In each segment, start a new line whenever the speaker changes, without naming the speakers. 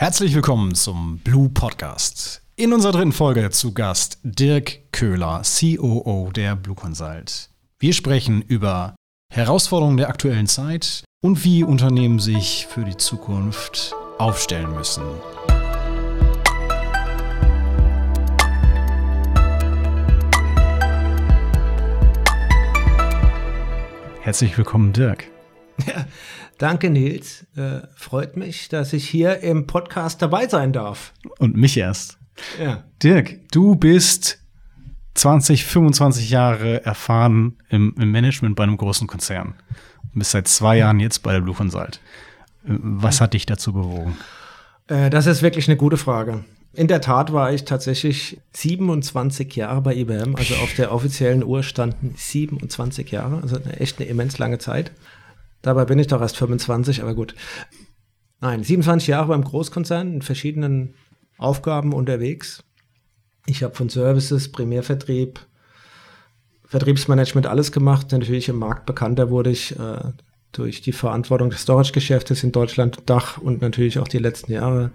Herzlich willkommen zum Blue Podcast. In unserer dritten Folge zu Gast Dirk Köhler, COO der Blue Consult. Wir sprechen über Herausforderungen der aktuellen Zeit und wie Unternehmen sich für die Zukunft aufstellen müssen. Herzlich willkommen, Dirk.
Ja, danke, Nils. Äh, freut mich, dass ich hier im Podcast dabei sein darf.
Und mich erst. Ja. Dirk, du bist 20, 25 Jahre erfahren im, im Management bei einem großen Konzern. Du bist seit zwei Jahren jetzt bei der Blue Consult. Äh, was hat dich dazu bewogen?
Äh, das ist wirklich eine gute Frage. In der Tat war ich tatsächlich 27 Jahre bei IBM, also auf der offiziellen Uhr standen 27 Jahre, also echt eine immens lange Zeit. Dabei bin ich doch erst 25, aber gut. Nein, 27 Jahre beim Großkonzern in verschiedenen Aufgaben unterwegs. Ich habe von Services, Primärvertrieb, Vertriebsmanagement alles gemacht. Natürlich im Markt bekannter wurde ich äh, durch die Verantwortung des Storage-Geschäftes in Deutschland, Dach und natürlich auch die letzten Jahre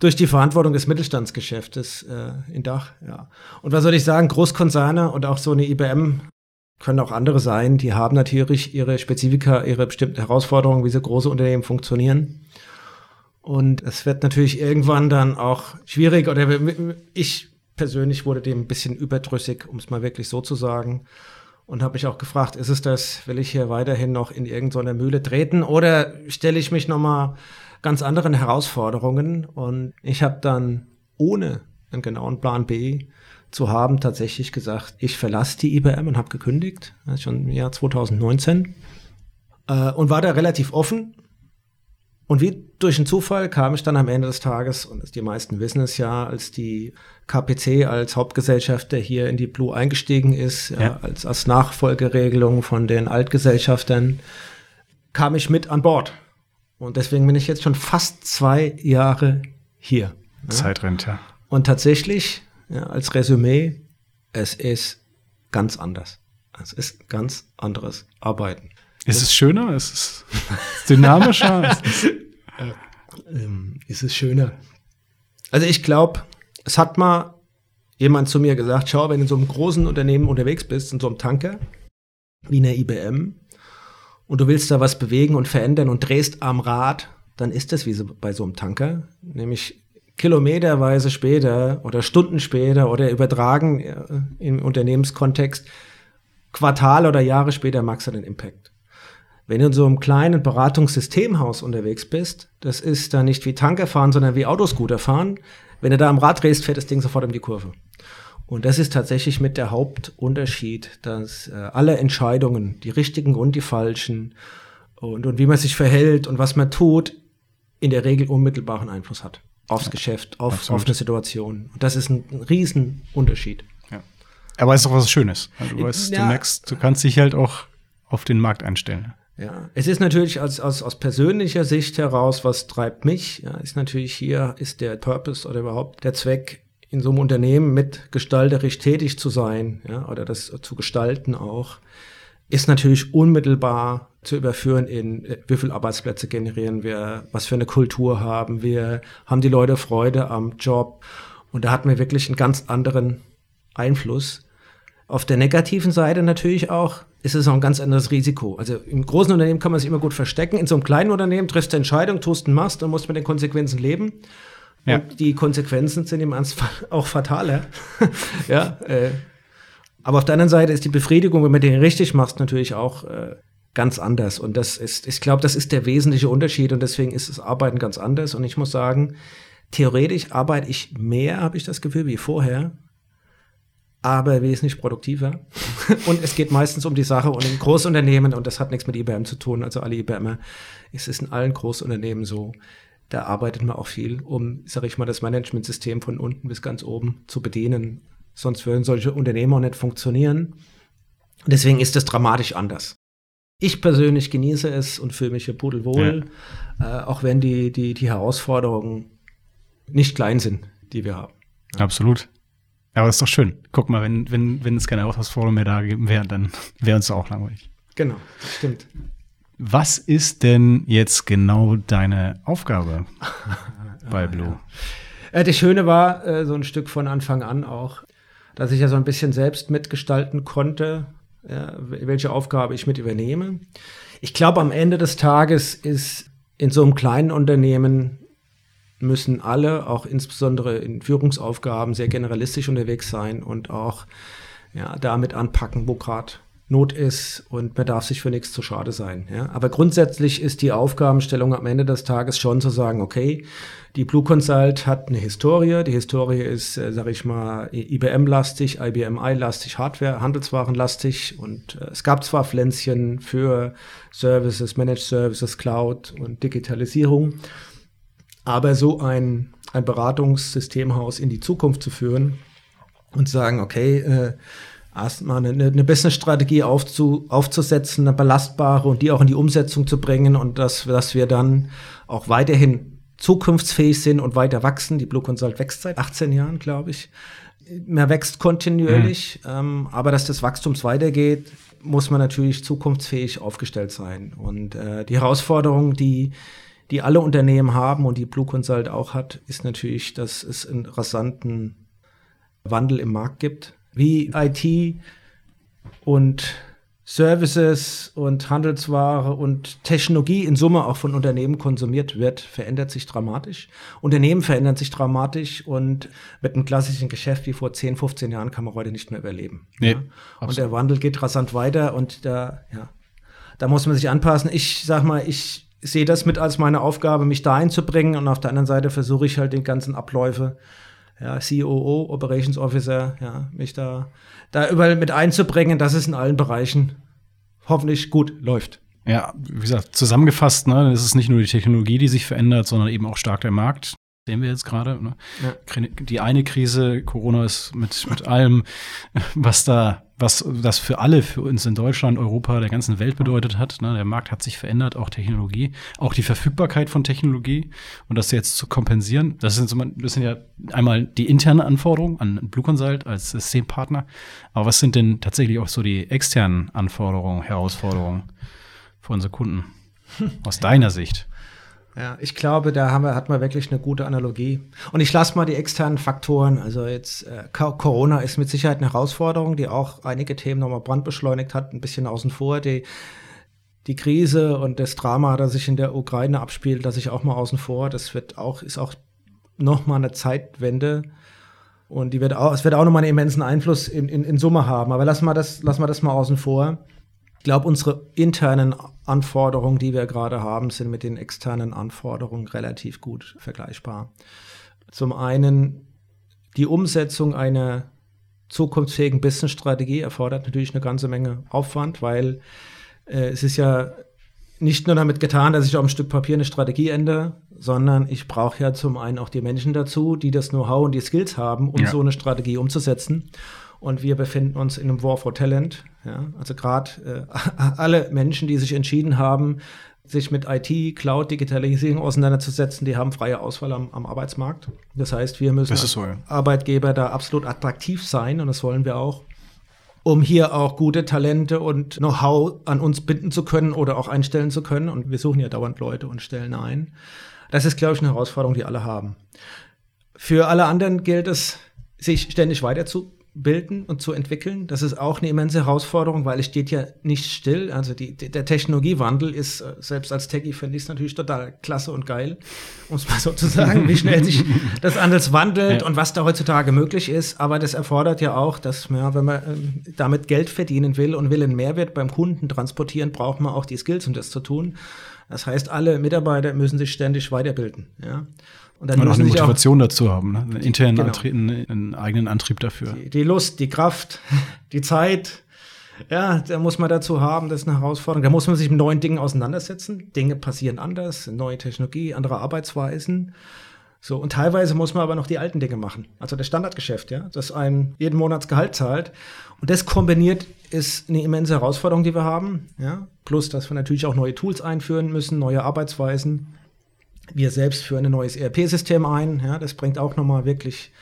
durch die Verantwortung des Mittelstandsgeschäftes äh, in Dach. Ja. Und was soll ich sagen? Großkonzerne und auch so eine IBM können auch andere sein, die haben natürlich ihre Spezifika, ihre bestimmten Herausforderungen, wie so große Unternehmen funktionieren. Und es wird natürlich irgendwann dann auch schwierig, oder ich persönlich wurde dem ein bisschen überdrüssig, um es mal wirklich so zu sagen. Und habe mich auch gefragt, ist es das, will ich hier weiterhin noch in irgendeiner Mühle treten oder stelle ich mich nochmal ganz anderen Herausforderungen? Und ich habe dann ohne einen genauen Plan B zu haben, tatsächlich gesagt, ich verlasse die IBM und habe gekündigt, schon im Jahr 2019 äh, und war da relativ offen. Und wie durch einen Zufall kam ich dann am Ende des Tages, und die meisten wissen es ja, als die KPC als Hauptgesellschafter hier in die Blue eingestiegen ist, ja. Ja, als, als Nachfolgeregelung von den Altgesellschaftern, kam ich mit an Bord. Und deswegen bin ich jetzt schon fast zwei Jahre hier.
Zeit rennt, ja.
Und tatsächlich ja, als Resümee, es ist ganz anders. Es ist ganz anderes Arbeiten.
Ist es schöner? Ist es dynamischer?
ist, es, äh, ähm, ist es schöner? Also ich glaube, es hat mal jemand zu mir gesagt, schau, wenn du in so einem großen Unternehmen unterwegs bist, in so einem Tanker, wie in der IBM, und du willst da was bewegen und verändern und drehst am Rad, dann ist das wie so bei so einem Tanker, nämlich kilometerweise später oder Stunden später oder übertragen äh, im Unternehmenskontext, Quartal oder Jahre später magst du den Impact. Wenn du in so einem kleinen Beratungssystemhaus unterwegs bist, das ist da nicht wie Tanker fahren, sondern wie Autoscooter fahren. Wenn du da am Rad drehst, fährt das Ding sofort um die Kurve. Und das ist tatsächlich mit der Hauptunterschied, dass äh, alle Entscheidungen, die richtigen und die falschen und, und wie man sich verhält und was man tut, in der Regel unmittelbaren Einfluss hat aufs Geschäft, auf, auf eine Situation. Und das ist ein, ein Riesenunterschied.
Ja. Aber es ist doch was Schönes. Also du, weißt, ja. du merkst, du kannst dich halt auch auf den Markt einstellen.
Ja, es ist natürlich aus, aus, aus persönlicher Sicht heraus, was treibt mich, ja, ist natürlich hier, ist der Purpose oder überhaupt der Zweck, in so einem Unternehmen mit gestalterisch tätig zu sein, ja, oder das zu gestalten auch, ist natürlich unmittelbar zu überführen in, äh, wie viele Arbeitsplätze generieren wir, was für eine Kultur haben wir, haben die Leute Freude am Job. Und da hatten wir wirklich einen ganz anderen Einfluss. Auf der negativen Seite natürlich auch ist es auch ein ganz anderes Risiko. Also im großen Unternehmen kann man sich immer gut verstecken. In so einem kleinen Unternehmen triffst du Entscheidung, tust einen Mast und musst mit den Konsequenzen leben. Ja. Und die Konsequenzen sind im Ernstfall auch fataler. ja, äh, aber auf der anderen Seite ist die Befriedigung, wenn man den richtig machst, natürlich auch äh, ganz anders. Und das ist, ich glaube, das ist der wesentliche Unterschied und deswegen ist das Arbeiten ganz anders. Und ich muss sagen, theoretisch arbeite ich mehr, habe ich das Gefühl, wie vorher, aber wesentlich produktiver. und es geht meistens um die Sache und in Großunternehmen, und das hat nichts mit IBM zu tun, also alle IBMer, es ist in allen Großunternehmen so, da arbeitet man auch viel, um, sage ich mal, das Managementsystem von unten bis ganz oben zu bedienen. Sonst würden solche Unternehmen auch nicht funktionieren. Deswegen ist das dramatisch anders. Ich persönlich genieße es und fühle mich hier pudelwohl, ja. äh, auch wenn die, die, die Herausforderungen nicht klein sind, die wir haben.
Ja. Absolut. Aber ist doch schön. Guck mal, wenn, wenn, wenn es keine Herausforderungen mehr da geben wären, dann wäre uns auch langweilig.
Genau, stimmt.
Was ist denn jetzt genau deine Aufgabe bei Blue?
Äh, das Schöne war äh, so ein Stück von Anfang an auch, dass ich ja so ein bisschen selbst mitgestalten konnte, ja, welche Aufgabe ich mit übernehme. Ich glaube, am Ende des Tages ist in so einem kleinen Unternehmen müssen alle, auch insbesondere in Führungsaufgaben, sehr generalistisch unterwegs sein und auch ja, damit anpacken, wo gerade Not ist und man darf sich für nichts zu schade sein. Ja? Aber grundsätzlich ist die Aufgabenstellung am Ende des Tages schon zu sagen, okay, die Blue Consult hat eine Historie. Die Historie ist, äh, sage ich mal, IBM-lastig, IBM-I-lastig, Hardware, Handelswaren-lastig und äh, es gab zwar Pflänzchen für Services, Managed Services, Cloud und Digitalisierung, aber so ein, ein Beratungssystemhaus in die Zukunft zu führen und sagen, okay, äh, erstmal eine, eine Business-Strategie aufzu, aufzusetzen, eine belastbare und die auch in die Umsetzung zu bringen und dass, dass wir dann auch weiterhin zukunftsfähig sind und weiter wachsen. Die Blue Consult wächst seit 18 Jahren, glaube ich. Man wächst kontinuierlich, mhm. ähm, aber dass das Wachstum weitergeht, muss man natürlich zukunftsfähig aufgestellt sein. Und äh, die Herausforderung, die, die alle Unternehmen haben und die Blue Consult auch hat, ist natürlich, dass es einen rasanten Wandel im Markt gibt wie IT und Services und Handelsware und Technologie in Summe auch von Unternehmen konsumiert wird, verändert sich dramatisch. Unternehmen verändern sich dramatisch und mit einem klassischen Geschäft wie vor 10, 15 Jahren kann man heute nicht mehr überleben. Nee, ja. Und der Wandel geht rasant weiter und da, ja, da muss man sich anpassen. Ich sag mal, ich sehe das mit als meine Aufgabe, mich da einzubringen und auf der anderen Seite versuche ich halt den ganzen Abläufe ja, COO, Operations Officer, ja, mich da, da überall mit einzubringen, dass es in allen Bereichen hoffentlich gut läuft.
Ja, wie gesagt, zusammengefasst, ne, es ist nicht nur die Technologie, die sich verändert, sondern eben auch stark der Markt sehen wir jetzt gerade. Ne? Ja. Die eine Krise, Corona ist mit, mit allem, was da, was das für alle, für uns in Deutschland, Europa, der ganzen Welt bedeutet hat. Ne? Der Markt hat sich verändert, auch Technologie, auch die Verfügbarkeit von Technologie und das jetzt zu kompensieren. Das sind, so, das sind ja einmal die internen Anforderungen an Blue Consult als Systempartner. Aber was sind denn tatsächlich auch so die externen Anforderungen, Herausforderungen für unsere Kunden aus deiner Sicht?
Ja, ich glaube, da haben wir, hat man wirklich eine gute Analogie. Und ich lasse mal die externen Faktoren. Also jetzt äh, Corona ist mit Sicherheit eine Herausforderung, die auch einige Themen nochmal brandbeschleunigt hat, ein bisschen außen vor. Die, die Krise und das Drama, das sich in der Ukraine abspielt, das ich auch mal außen vor. Das wird auch, ist auch nochmal eine Zeitwende. Und die wird auch, es wird auch nochmal einen immensen Einfluss in, in, in Summe haben. Aber lass mal das, lass mal das mal außen vor. Ich glaube, unsere internen Anforderungen, die wir gerade haben, sind mit den externen Anforderungen relativ gut vergleichbar. Zum einen die Umsetzung einer zukunftsfähigen Business-Strategie erfordert natürlich eine ganze Menge Aufwand, weil äh, es ist ja nicht nur damit getan, dass ich auf einem Stück Papier eine Strategie ändere, sondern ich brauche ja zum einen auch die Menschen dazu, die das Know-how und die Skills haben, um ja. so eine Strategie umzusetzen. Und wir befinden uns in einem War for Talent. Ja? Also gerade äh, alle Menschen, die sich entschieden haben, sich mit IT, Cloud, Digitalisierung auseinanderzusetzen, die haben freie Auswahl am, am Arbeitsmarkt. Das heißt, wir müssen als so, ja. Arbeitgeber da absolut attraktiv sein und das wollen wir auch, um hier auch gute Talente und Know-how an uns binden zu können oder auch einstellen zu können. Und wir suchen ja dauernd Leute und stellen ein. Das ist, glaube ich, eine Herausforderung, die alle haben. Für alle anderen gilt es, sich ständig weiterzubilden bilden und zu entwickeln. Das ist auch eine immense Herausforderung, weil es steht ja nicht still. Also die, der Technologiewandel ist, äh, selbst als Techie finde ich es natürlich total klasse und geil, um es mal so zu sagen, wie schnell sich das anders wandelt ja. und was da heutzutage möglich ist. Aber das erfordert ja auch, dass man, wenn man ähm, damit Geld verdienen will und will einen Mehrwert beim Kunden transportieren, braucht man auch die Skills, um das zu tun. Das heißt, alle Mitarbeiter müssen sich ständig weiterbilden. Ja.
Und dann und auch eine Motivation auch, dazu haben, ne? einen internen genau. Antrieb, einen eigenen Antrieb dafür.
Die, die, Lust, die Kraft, die Zeit, ja, da muss man dazu haben, das ist eine Herausforderung. Da muss man sich mit neuen Dingen auseinandersetzen. Dinge passieren anders, neue Technologie, andere Arbeitsweisen. So, und teilweise muss man aber noch die alten Dinge machen. Also das Standardgeschäft, ja, das einem jeden Monatsgehalt zahlt. Und das kombiniert ist eine immense Herausforderung, die wir haben. Ja, plus, dass wir natürlich auch neue Tools einführen müssen, neue Arbeitsweisen. Wir selbst führen ein neues ERP-System ein. Ja, das bringt auch nochmal wirklich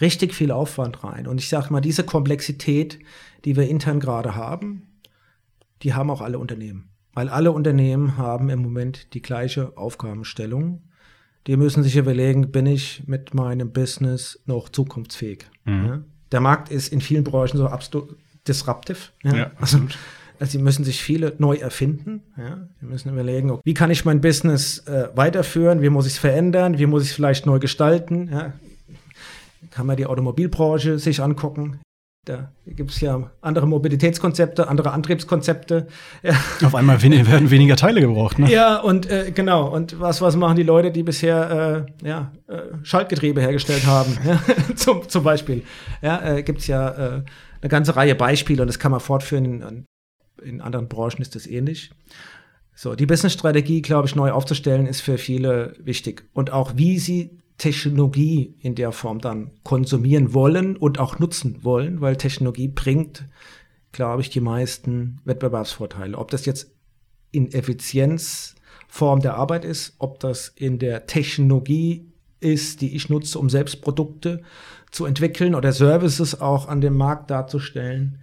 richtig viel Aufwand rein. Und ich sage mal, diese Komplexität, die wir intern gerade haben, die haben auch alle Unternehmen. weil alle Unternehmen haben im Moment die gleiche Aufgabenstellung. Die müssen sich überlegen, bin ich mit meinem Business noch zukunftsfähig? Mhm. Ja? Der Markt ist in vielen Branchen so absolut disruptive. Ja? ja also, also, sie müssen sich viele neu erfinden. Ja? Sie müssen überlegen, wie kann ich mein Business äh, weiterführen? Wie muss ich es verändern? Wie muss ich es vielleicht neu gestalten? Ja? Kann man die Automobilbranche sich angucken. Da gibt es ja andere Mobilitätskonzepte, andere Antriebskonzepte. Ja.
Auf einmal werden weniger Teile gebraucht, ne?
Ja, und äh, genau. Und was, was machen die Leute, die bisher äh, ja, äh, Schaltgetriebe hergestellt haben? ja? zum, zum Beispiel. Ja, äh, gibt es ja äh, eine ganze Reihe Beispiele und das kann man fortführen. In, in anderen Branchen ist das ähnlich. So, die Business-Strategie, glaube ich, neu aufzustellen, ist für viele wichtig. Und auch wie sie Technologie in der Form dann konsumieren wollen und auch nutzen wollen, weil Technologie bringt, glaube ich, die meisten Wettbewerbsvorteile. Ob das jetzt in Effizienzform der Arbeit ist, ob das in der Technologie ist, die ich nutze, um selbst Produkte zu entwickeln oder Services auch an dem Markt darzustellen.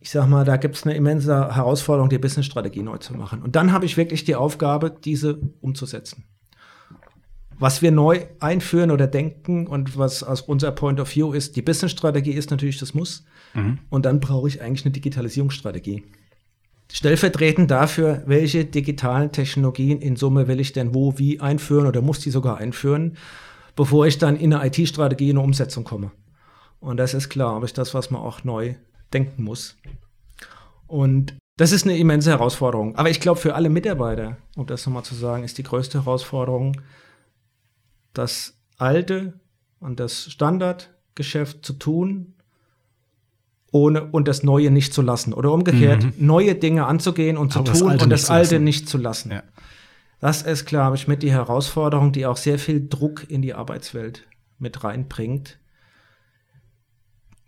Ich sag mal, da gibt es eine immense Herausforderung, die Businessstrategie neu zu machen. Und dann habe ich wirklich die Aufgabe, diese umzusetzen was wir neu einführen oder denken und was aus unser Point of View ist, die Business-Strategie ist natürlich das Muss. Mhm. Und dann brauche ich eigentlich eine Digitalisierungsstrategie. Stellvertretend dafür, welche digitalen Technologien in Summe will ich denn wo, wie einführen oder muss die sogar einführen, bevor ich dann in eine IT-Strategie in eine Umsetzung komme. Und das ist klar, aber ist das, was man auch neu denken muss. Und das ist eine immense Herausforderung. Aber ich glaube, für alle Mitarbeiter, um das nochmal zu sagen, ist die größte Herausforderung, das alte und das Standardgeschäft zu tun, ohne und das Neue nicht zu lassen. Oder umgekehrt, mhm. neue Dinge anzugehen und zu Aber tun und das Alte lassen. nicht zu lassen. Ja. Das ist, glaube ich, mit die Herausforderung, die auch sehr viel Druck in die Arbeitswelt mit reinbringt,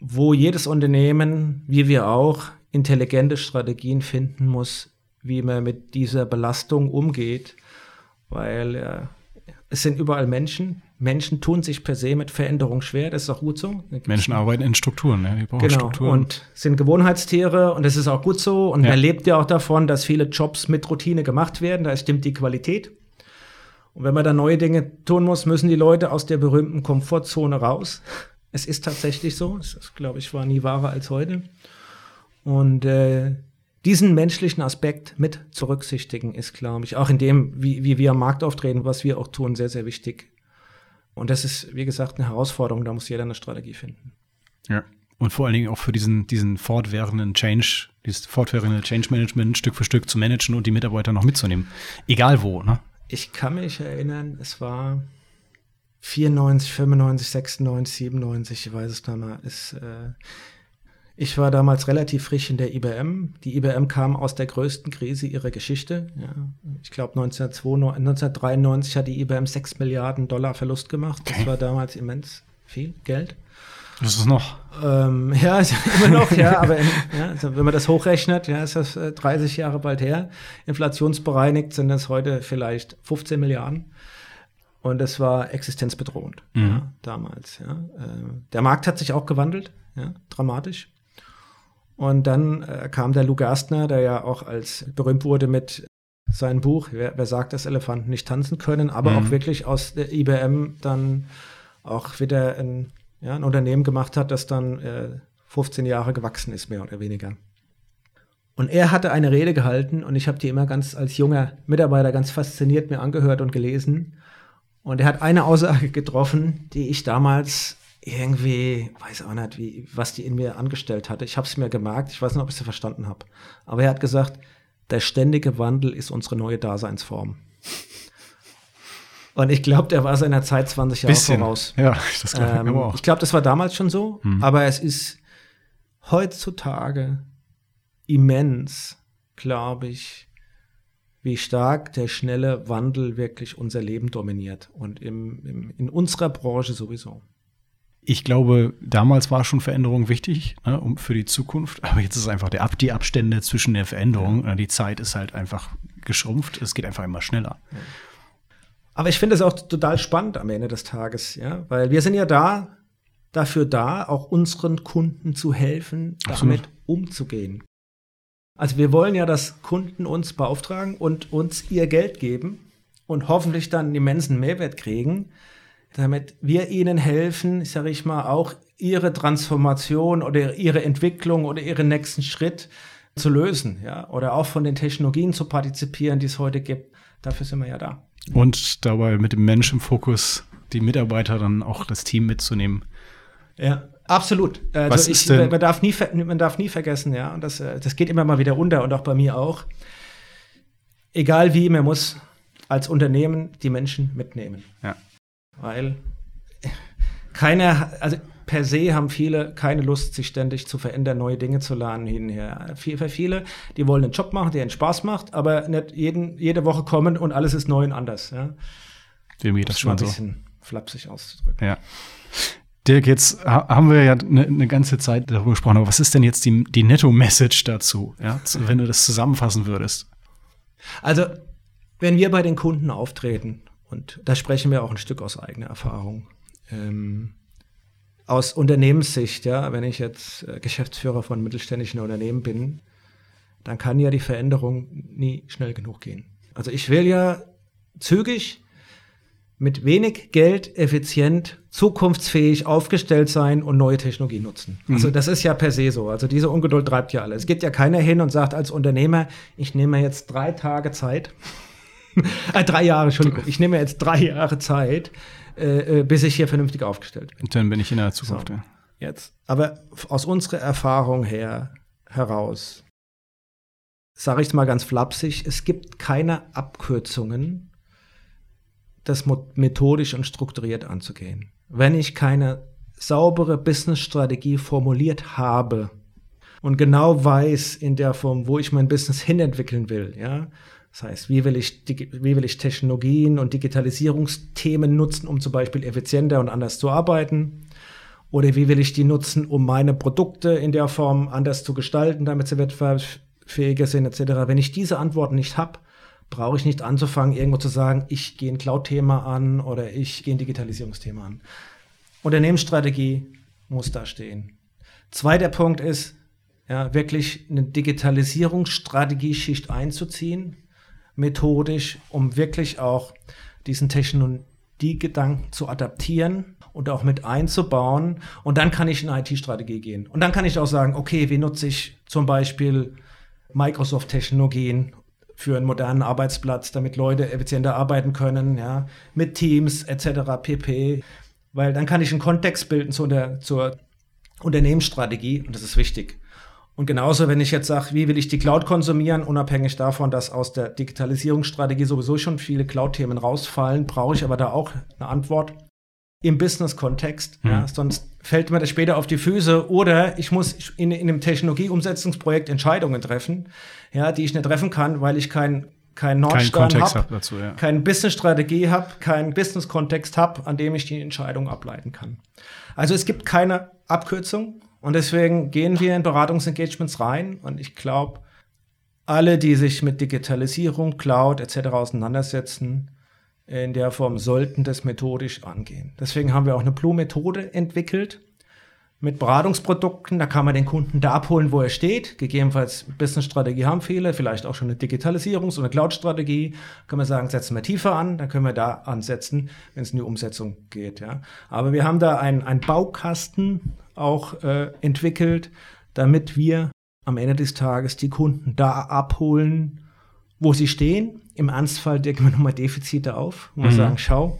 wo jedes Unternehmen, wie wir auch, intelligente Strategien finden muss, wie man mit dieser Belastung umgeht, weil äh, es sind überall Menschen. Menschen tun sich per se mit Veränderung schwer, das ist auch gut so.
Menschen arbeiten in Strukturen, ja,
die brauchen genau. Strukturen. Und sind Gewohnheitstiere und das ist auch gut so. Und ja. man lebt ja auch davon, dass viele Jobs mit Routine gemacht werden, da stimmt die Qualität. Und wenn man da neue Dinge tun muss, müssen die Leute aus der berühmten Komfortzone raus. Es ist tatsächlich so. Das, glaube ich, war nie wahrer als heute. Und äh, diesen menschlichen Aspekt mit zu berücksichtigen, ist, glaube ich, auch in dem, wie, wie wir am Markt auftreten, was wir auch tun, sehr, sehr wichtig. Und das ist, wie gesagt, eine Herausforderung, da muss jeder eine Strategie finden.
Ja. Und vor allen Dingen auch für diesen, diesen fortwährenden Change, dieses fortwährende Change Management Stück für Stück zu managen und die Mitarbeiter noch mitzunehmen. Egal wo, ne?
Ich kann mich erinnern, es war 94, 95, 96, 97, ich weiß es gar mal, ist, äh, ich war damals relativ frisch in der IBM. Die IBM kam aus der größten Krise ihrer Geschichte. Ja, ich glaube 1993 hat die IBM 6 Milliarden Dollar Verlust gemacht. Das war damals immens viel Geld.
Das ist noch.
Ähm, ja, immer noch, ja, aber in, ja, also wenn man das hochrechnet, ja, ist das 30 äh, Jahre bald her. Inflationsbereinigt sind das heute vielleicht 15 Milliarden. Und das war existenzbedrohend mhm. ja, damals. Ja. Äh, der Markt hat sich auch gewandelt, ja, dramatisch. Und dann äh, kam der Lou Gerstner, der ja auch als berühmt wurde mit seinem Buch, wer, wer sagt, dass Elefanten nicht tanzen können, aber mhm. auch wirklich aus der IBM dann auch wieder ein, ja, ein Unternehmen gemacht hat, das dann äh, 15 Jahre gewachsen ist, mehr oder weniger. Und er hatte eine Rede gehalten und ich habe die immer ganz als junger Mitarbeiter ganz fasziniert mir angehört und gelesen. Und er hat eine Aussage getroffen, die ich damals irgendwie, weiß auch nicht, wie, was die in mir angestellt hatte. Ich habe es mir gemerkt, ich weiß nicht, ob ich sie verstanden habe. Aber er hat gesagt, der ständige Wandel ist unsere neue Daseinsform. Und ich glaube, der war seiner Zeit 20 Jahre Bisschen. voraus.
Ja, das glaube
ich ähm, auch. Ich glaube, das war damals schon so, hm. aber es ist heutzutage immens, glaube ich, wie stark der schnelle Wandel wirklich unser Leben dominiert. Und im, im, in unserer Branche sowieso.
Ich glaube, damals war schon Veränderung wichtig ne, um, für die Zukunft, aber jetzt ist einfach der Ab die Abstände zwischen der Veränderung, ja. die Zeit ist halt einfach geschrumpft, es geht einfach immer schneller. Ja.
Aber ich finde es auch total spannend am Ende des Tages, ja, weil wir sind ja da, dafür da, auch unseren Kunden zu helfen, damit Absolut. umzugehen. Also wir wollen ja, dass Kunden uns beauftragen und uns ihr Geld geben und hoffentlich dann einen immensen Mehrwert kriegen, damit wir ihnen helfen, sage ich mal, auch ihre Transformation oder ihre Entwicklung oder ihren nächsten Schritt zu lösen, ja, oder auch von den Technologien zu partizipieren, die es heute gibt. Dafür sind wir ja da.
Und dabei mit dem Mensch im Fokus die Mitarbeiter dann auch das Team mitzunehmen.
Ja, absolut. Also Was ich, man, darf nie, man darf nie vergessen, ja, und das, äh, das geht immer mal wieder unter und auch bei mir auch. Egal wie, man muss als Unternehmen die Menschen mitnehmen.
Ja.
Weil keiner, also per se haben viele keine Lust, sich ständig zu verändern, neue Dinge zu lernen hinher. Für viele, die wollen einen Job machen, der ihnen Spaß macht, aber nicht jeden, jede Woche kommen und alles ist neu und anders. Ja.
Dem geht das schon so. Ein
bisschen flapsig auszudrücken.
Ja. Dirk, jetzt haben wir ja eine, eine ganze Zeit darüber gesprochen, aber was ist denn jetzt die, die Netto-Message dazu, ja, wenn du das zusammenfassen würdest?
Also, wenn wir bei den Kunden auftreten, und da sprechen wir auch ein Stück aus eigener Erfahrung, ähm, aus Unternehmenssicht, ja, wenn ich jetzt äh, Geschäftsführer von mittelständischen Unternehmen bin, dann kann ja die Veränderung nie schnell genug gehen. Also ich will ja zügig mit wenig Geld effizient, zukunftsfähig aufgestellt sein und neue Technologie nutzen. Mhm. Also das ist ja per se so. Also diese Ungeduld treibt ja alles. Es geht ja keiner hin und sagt als Unternehmer, ich nehme jetzt drei Tage Zeit, äh, drei Jahre, Entschuldigung, ich nehme jetzt drei Jahre Zeit, äh, äh, bis ich hier vernünftig aufgestellt bin.
Und dann bin ich in der Zukunft. So.
Jetzt. Aber aus unserer Erfahrung her heraus, sage ich es mal ganz flapsig, es gibt keine Abkürzungen das methodisch und strukturiert anzugehen. Wenn ich keine saubere Business-Strategie formuliert habe und genau weiß in der Form, wo ich mein Business hinentwickeln will, ja, das heißt, wie will ich, wie will ich Technologien und Digitalisierungsthemen nutzen, um zum Beispiel effizienter und anders zu arbeiten? Oder wie will ich die nutzen, um meine Produkte in der Form anders zu gestalten, damit sie wettbewerbsfähiger sind, etc. Wenn ich diese Antworten nicht habe, brauche ich nicht anzufangen, irgendwo zu sagen, ich gehe ein Cloud-Thema an oder ich gehe ein Digitalisierungsthema an. Unternehmensstrategie muss da stehen. Zweiter Punkt ist, ja, wirklich eine Digitalisierungsstrategie-Schicht einzuziehen, methodisch, um wirklich auch diesen Technologiegedanken zu adaptieren und auch mit einzubauen. Und dann kann ich in IT-Strategie gehen. Und dann kann ich auch sagen, okay, wie nutze ich zum Beispiel Microsoft-Technologien für einen modernen Arbeitsplatz, damit Leute effizienter arbeiten können, ja, mit Teams etc. pp. Weil dann kann ich einen Kontext bilden zu der, zur Unternehmensstrategie und das ist wichtig. Und genauso, wenn ich jetzt sage, wie will ich die Cloud konsumieren, unabhängig davon, dass aus der Digitalisierungsstrategie sowieso schon viele Cloud-Themen rausfallen, brauche ich aber da auch eine Antwort im Business-Kontext. Mhm. Ja, sonst fällt mir das später auf die Füße oder ich muss in, in einem Technologieumsetzungsprojekt Entscheidungen treffen, ja, die ich nicht treffen kann, weil ich kein kein Nordstern habe, hab dazu, ja. keine Business-Strategie habe, keinen Business-Kontext habe, an dem ich die Entscheidung ableiten kann. Also es gibt keine Abkürzung und deswegen gehen wir in Beratungsengagements rein und ich glaube, alle, die sich mit Digitalisierung, Cloud etc. auseinandersetzen, in der Form sollten das methodisch angehen. Deswegen haben wir auch eine Blue-Methode entwickelt mit Beratungsprodukten. Da kann man den Kunden da abholen, wo er steht. Gegebenenfalls Business-Strategie haben viele, vielleicht auch schon eine Digitalisierungs- eine Cloud-Strategie. Können wir sagen, setzen wir tiefer an, dann können wir da ansetzen, wenn es in die Umsetzung geht. Ja. Aber wir haben da einen Baukasten auch äh, entwickelt, damit wir am Ende des Tages die Kunden da abholen, wo sie stehen im Ernstfall decken wir nochmal Defizite auf und mhm. sagen, schau,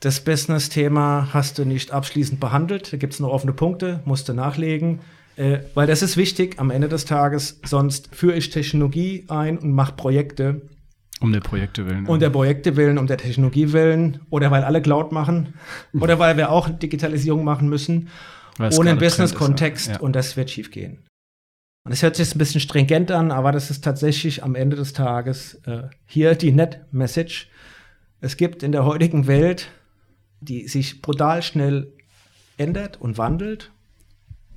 das Business-Thema hast du nicht abschließend behandelt, da gibt es noch offene Punkte, musst du nachlegen. Äh, weil das ist wichtig am Ende des Tages, sonst führe ich Technologie ein und mache Projekte.
Um der Projekte willen.
Um der Projekte willen, um der Technologie willen. Oder weil alle Cloud machen. oder weil wir auch Digitalisierung machen müssen. ohne Business-Kontext. Ja. Und das wird schief gehen. Und es hört sich ein bisschen stringent an, aber das ist tatsächlich am Ende des Tages äh, hier die Net-Message. Es gibt in der heutigen Welt, die sich brutal schnell ändert und wandelt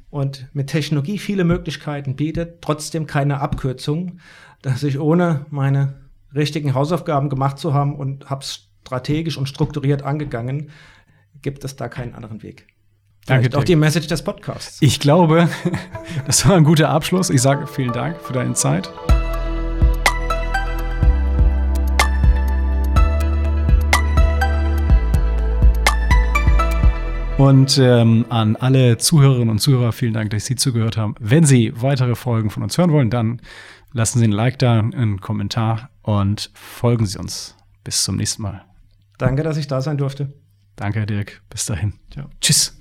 und mit Technologie viele Möglichkeiten bietet, trotzdem keine Abkürzung, dass ich ohne meine richtigen Hausaufgaben gemacht zu haben und habe es strategisch und strukturiert angegangen, gibt es da keinen anderen Weg. Danke, auch die Message des Podcasts.
Ich glaube, das war ein guter Abschluss. Ich sage vielen Dank für deine Zeit. Und ähm, an alle Zuhörerinnen und Zuhörer, vielen Dank, dass Sie zugehört haben. Wenn Sie weitere Folgen von uns hören wollen, dann lassen Sie ein Like da, einen Kommentar und folgen Sie uns. Bis zum nächsten Mal.
Danke, dass ich da sein durfte.
Danke, Dirk. Bis dahin. Ciao. Tschüss.